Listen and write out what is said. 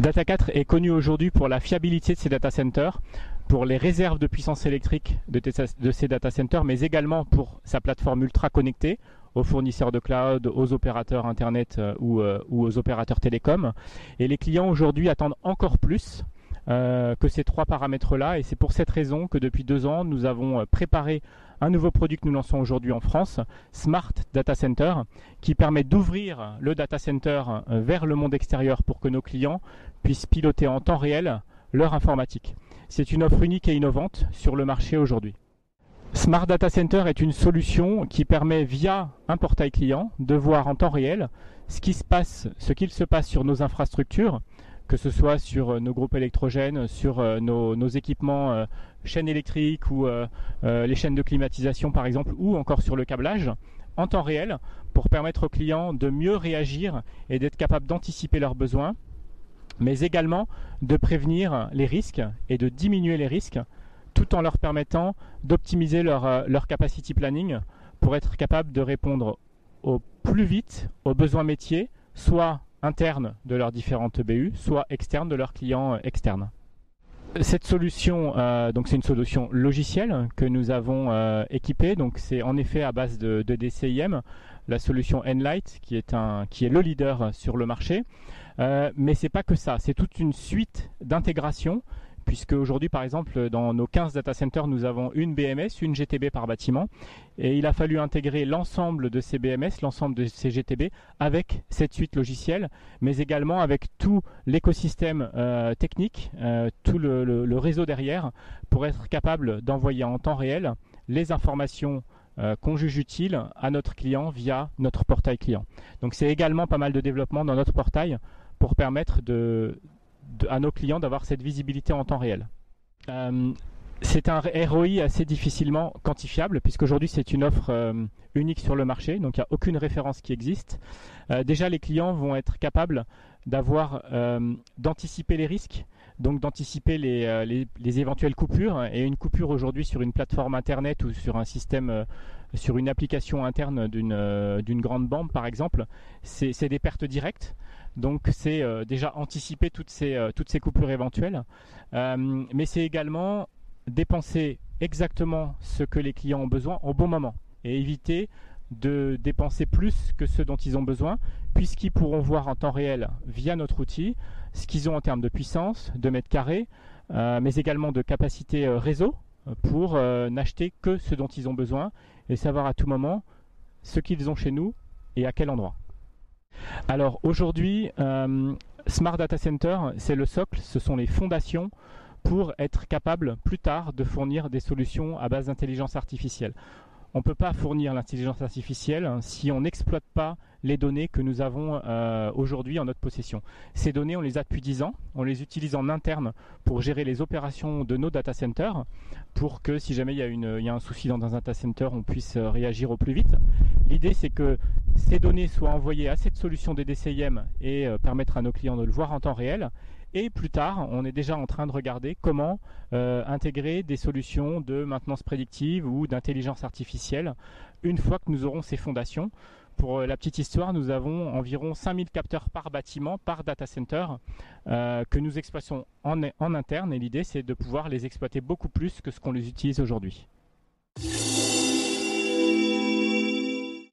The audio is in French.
Data 4 est connu aujourd'hui pour la fiabilité de ses data centers, pour les réserves de puissance électrique de, ces data centers, mais également pour sa plateforme ultra connectée aux fournisseurs de cloud, aux opérateurs Internet euh, ou, euh, ou, aux opérateurs télécoms. Et les clients aujourd'hui attendent encore plus euh, que ces trois paramètres-là. Et c'est pour cette raison que depuis deux ans, nous avons préparé un nouveau produit que nous lançons aujourd'hui en France, Smart Data Center, qui permet d'ouvrir le data center vers le monde extérieur pour que nos clients puissent piloter en temps réel leur informatique. C'est une offre unique et innovante sur le marché aujourd'hui. Smart Data Center est une solution qui permet via un portail client de voir en temps réel ce qui se passe, ce qu'il se passe sur nos infrastructures, que ce soit sur euh, nos groupes électrogènes, sur euh, nos, équipements euh, chaînes électriques ou les chaînes de climatisation par exemple, ou encore sur le câblage, en temps réel, pour permettre aux clients de mieux réagir et d'être capables d'anticiper leurs besoins, mais également de prévenir les risques et de diminuer les risques tout en leur permettant d'optimiser leur, leur capacity planning pour être capable de répondre au plus vite aux besoins métiers, soit internes de leurs différentes BU, soit externes de leurs clients euh, externes. Cette solution, euh, donc c'est une solution logicielle que nous avons équipée. Donc c'est en effet à base de, DCIM, la solution Enlight qui est un, qui est le leader sur le marché. Euh, mais c'est pas que ça, c'est toute une suite d'intégration puisque aujourd'hui, par exemple, dans nos 15 data centers, nous avons une BMS, une GTB par bâtiment, et il a fallu intégrer l'ensemble de ces BMS, l'ensemble de ces GTB, avec cette suite logicielle, mais également avec tout l'écosystème euh, technique, euh, tout le, réseau derrière, pour être capable d'envoyer en temps réel les informations euh, qu'on juge utiles à notre client via notre portail client. Donc c'est également pas mal de développement dans notre portail pour permettre de, à nos clients d'avoir cette visibilité en temps réel. Euh, c'est un ROI assez difficilement quantifiable puisqu'aujourd'hui c'est une offre euh, unique sur le marché, donc il n'y a aucune référence qui existe. Euh, déjà les clients vont être capables d'avoir d'anticiper les risques, donc d'anticiper les, les, éventuelles coupures. Et une coupure aujourd'hui sur une plateforme internet ou sur un système, sur une application interne d'une grande banque par exemple, c'est des pertes directes. Donc c'est euh, déjà anticiper toutes ces, euh, toutes ces coupures éventuelles, euh, mais c'est également dépenser exactement ce que les clients ont besoin au bon moment et éviter de dépenser plus que ce dont ils ont besoin, puisqu'ils pourront voir en temps réel via notre outil ce qu'ils ont en termes de puissance, de mètres carrés, mais également de capacité réseau pour n'acheter que ce dont ils ont besoin et savoir à tout moment ce qu'ils ont chez nous et à quel endroit. Alors aujourd'hui, euh, Smart Data Center, c'est le socle, ce sont les fondations pour être capable plus tard de fournir des solutions à base d'intelligence artificielle. On ne peut pas fournir l'intelligence artificielle si on n'exploite pas les données que nous avons euh, aujourd'hui en notre possession. Ces données, on les a depuis 10 ans, on les utilise en interne pour gérer les opérations de nos data centers, pour que si jamais il y a, une, il y a un souci dans un data center, on puisse euh, réagir au plus vite. L'idée, c'est que ces données soient envoyées à cette solution des DCIM et euh, permettre à nos clients de le voir en temps réel. Et plus tard, on est déjà en train de regarder comment intégrer des solutions de maintenance prédictive ou d'intelligence artificielle une fois que nous aurons ces fondations pour euh, la petite histoire, nous avons environ 5000 capteurs par bâtiment, par data center, euh, que nous exploitons en interne. Et l'idée, c'est de pouvoir les exploiter beaucoup plus que ce qu'on les utilise aujourd'hui.